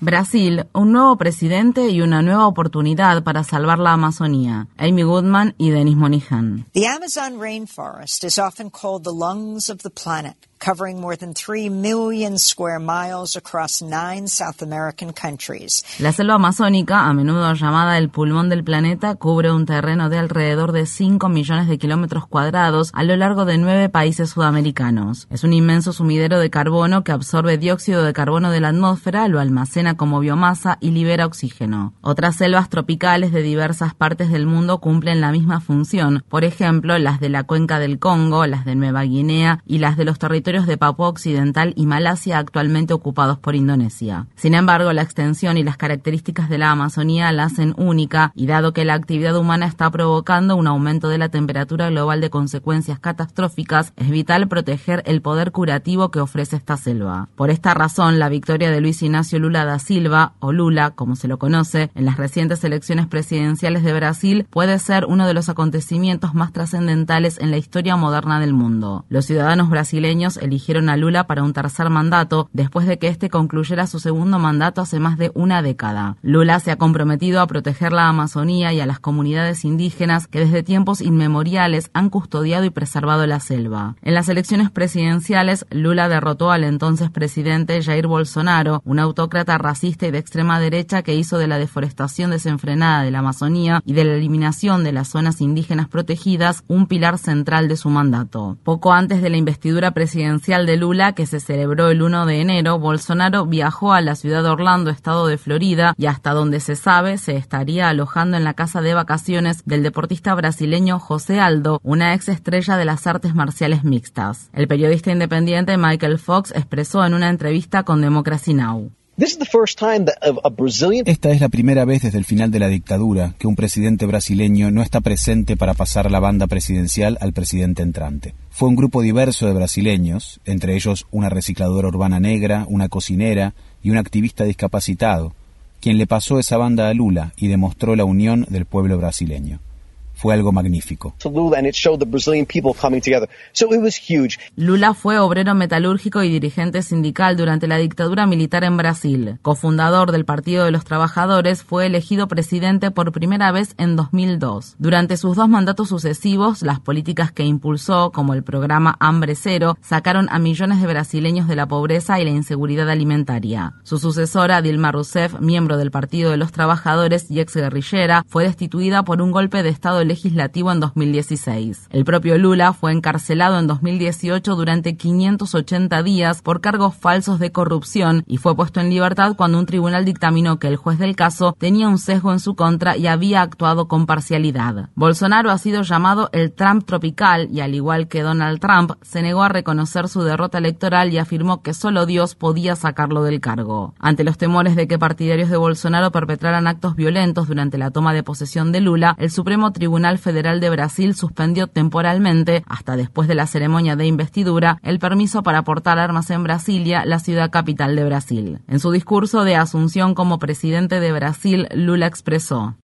Brasil, un nuevo presidente y una nueva oportunidad para salvar la Amazonía. Amy Goodman y Denis Monihan. The Amazon rainforest is often called the lungs of the planet. La selva amazónica, a menudo llamada el pulmón del planeta, cubre un terreno de alrededor de 5 millones de kilómetros cuadrados a lo largo de nueve países sudamericanos. Es un inmenso sumidero de carbono que absorbe dióxido de carbono de la atmósfera, lo almacena como biomasa y libera oxígeno. Otras selvas tropicales de diversas partes del mundo cumplen la misma función, por ejemplo, las de la cuenca del Congo, las de Nueva Guinea y las de los territorios de Papua Occidental y Malasia actualmente ocupados por Indonesia. Sin embargo, la extensión y las características de la Amazonía la hacen única y dado que la actividad humana está provocando un aumento de la temperatura global de consecuencias catastróficas, es vital proteger el poder curativo que ofrece esta selva. Por esta razón, la victoria de Luis Ignacio Lula da Silva, o Lula, como se lo conoce, en las recientes elecciones presidenciales de Brasil puede ser uno de los acontecimientos más trascendentales en la historia moderna del mundo. Los ciudadanos brasileños eligieron a Lula para un tercer mandato después de que éste concluyera su segundo mandato hace más de una década. Lula se ha comprometido a proteger la Amazonía y a las comunidades indígenas que desde tiempos inmemoriales han custodiado y preservado la selva. En las elecciones presidenciales, Lula derrotó al entonces presidente Jair Bolsonaro, un autócrata racista y de extrema derecha que hizo de la deforestación desenfrenada de la Amazonía y de la eliminación de las zonas indígenas protegidas un pilar central de su mandato. Poco antes de la investidura presidencial de Lula, que se celebró el 1 de enero, Bolsonaro viajó a la ciudad de Orlando, estado de Florida, y hasta donde se sabe se estaría alojando en la casa de vacaciones del deportista brasileño José Aldo, una ex estrella de las artes marciales mixtas. El periodista independiente Michael Fox expresó en una entrevista con Democracy Now! Esta es la primera vez desde el final de la dictadura que un presidente brasileño no está presente para pasar la banda presidencial al presidente entrante. Fue un grupo diverso de brasileños, entre ellos una recicladora urbana negra, una cocinera y un activista discapacitado, quien le pasó esa banda a Lula y demostró la unión del pueblo brasileño fue algo magnífico. Lula fue obrero metalúrgico y dirigente sindical durante la dictadura militar en Brasil. Cofundador del Partido de los Trabajadores, fue elegido presidente por primera vez en 2002. Durante sus dos mandatos sucesivos, las políticas que impulsó, como el programa Hambre Cero, sacaron a millones de brasileños de la pobreza y la inseguridad alimentaria. Su sucesora, Dilma Rousseff, miembro del Partido de los Trabajadores y ex guerrillera, fue destituida por un golpe de Estado legislativo en 2016. El propio Lula fue encarcelado en 2018 durante 580 días por cargos falsos de corrupción y fue puesto en libertad cuando un tribunal dictaminó que el juez del caso tenía un sesgo en su contra y había actuado con parcialidad. Bolsonaro ha sido llamado el Trump tropical y al igual que Donald Trump, se negó a reconocer su derrota electoral y afirmó que solo Dios podía sacarlo del cargo. Ante los temores de que partidarios de Bolsonaro perpetraran actos violentos durante la toma de posesión de Lula, el Supremo Tribunal Tribunal Federal de Brasil suspendió temporalmente, hasta después de la ceremonia de investidura, el permiso para portar armas en Brasilia, la ciudad capital de Brasil. En su discurso de asunción como presidente de Brasil, Lula expresó.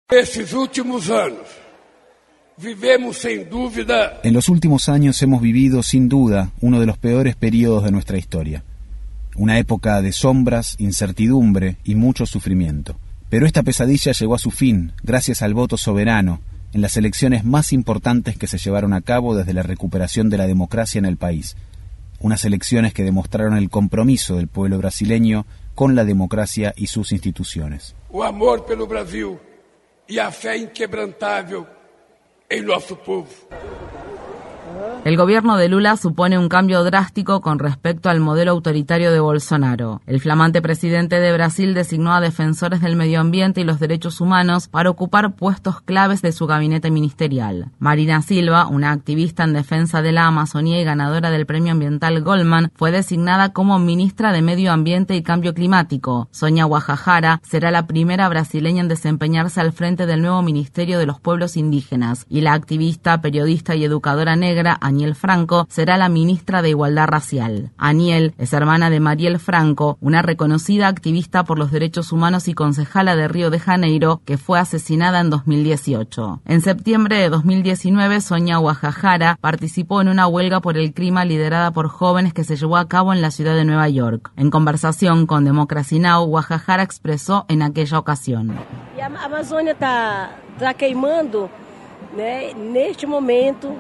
En los últimos años hemos vivido, sin duda, uno de los peores periodos de nuestra historia. Una época de sombras, incertidumbre y mucho sufrimiento. Pero esta pesadilla llegó a su fin gracias al voto soberano en las elecciones más importantes que se llevaron a cabo desde la recuperación de la democracia en el país, unas elecciones que demostraron el compromiso del pueblo brasileño con la democracia y sus instituciones. El gobierno de Lula supone un cambio drástico con respecto al modelo autoritario de Bolsonaro. El flamante presidente de Brasil designó a defensores del medio ambiente y los derechos humanos para ocupar puestos claves de su gabinete ministerial. Marina Silva, una activista en defensa de la Amazonía y ganadora del premio ambiental Goldman, fue designada como ministra de Medio Ambiente y Cambio Climático. Sonia Guajajara será la primera brasileña en desempeñarse al frente del nuevo Ministerio de los Pueblos Indígenas y la activista, periodista y educadora negra Aniel Franco, será la ministra de Igualdad Racial. Aniel es hermana de Mariel Franco, una reconocida activista por los derechos humanos y concejala de Río de Janeiro, que fue asesinada en 2018. En septiembre de 2019, Sonia Guajajara participó en una huelga por el clima liderada por jóvenes que se llevó a cabo en la ciudad de Nueva York. En conversación con Democracy Now, Guajajara expresó en aquella ocasión. La Amazonia está, está este momento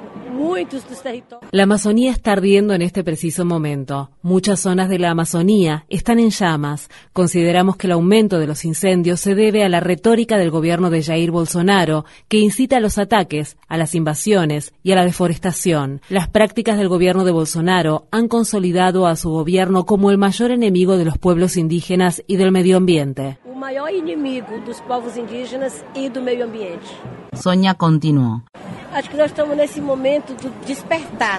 la Amazonía está ardiendo en este preciso momento. Muchas zonas de la Amazonía están en llamas. Consideramos que el aumento de los incendios se debe a la retórica del gobierno de Jair Bolsonaro, que incita a los ataques, a las invasiones y a la deforestación. Las prácticas del gobierno de Bolsonaro han consolidado a su gobierno como el mayor enemigo de los pueblos indígenas y del medio ambiente. El mayor enemigo de los pueblos indígenas y del medio ambiente. Sonia continuó.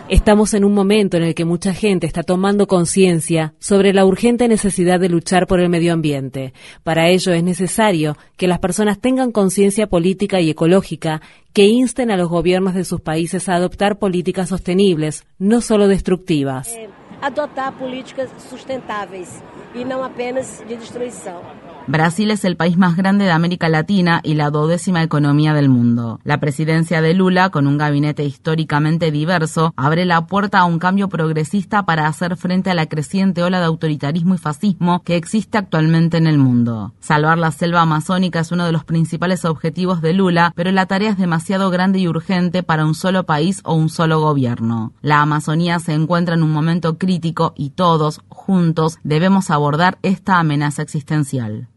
Estamos en un momento en el que mucha gente está tomando conciencia sobre la urgente necesidad de luchar por el medio ambiente. Para ello es necesario que las personas tengan conciencia política y ecológica que insten a los gobiernos de sus países a adoptar políticas sostenibles, no solo destructivas. Eh, adoptar políticas sustentables y no apenas de destrucción. Brasil es el país más grande de América Latina y la duodécima economía del mundo. La presidencia de Lula, con un gabinete históricamente diverso, abre la puerta a un cambio progresista para hacer frente a la creciente ola de autoritarismo y fascismo que existe actualmente en el mundo. Salvar la selva amazónica es uno de los principales objetivos de Lula, pero la tarea es demasiado grande y urgente para un solo país o un solo gobierno. La Amazonía se encuentra en un momento crítico y todos, juntos, debemos abordar esta amenaza existencial.